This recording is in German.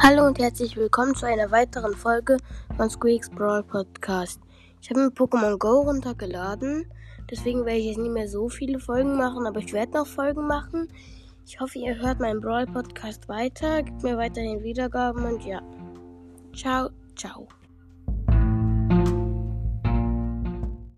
Hallo und herzlich willkommen zu einer weiteren Folge von Squeaks Brawl Podcast. Ich habe mir Pokémon Go runtergeladen, deswegen werde ich jetzt nicht mehr so viele Folgen machen, aber ich werde noch Folgen machen. Ich hoffe, ihr hört meinen Brawl Podcast weiter, gebt mir weiterhin Wiedergaben und ja. Ciao, ciao.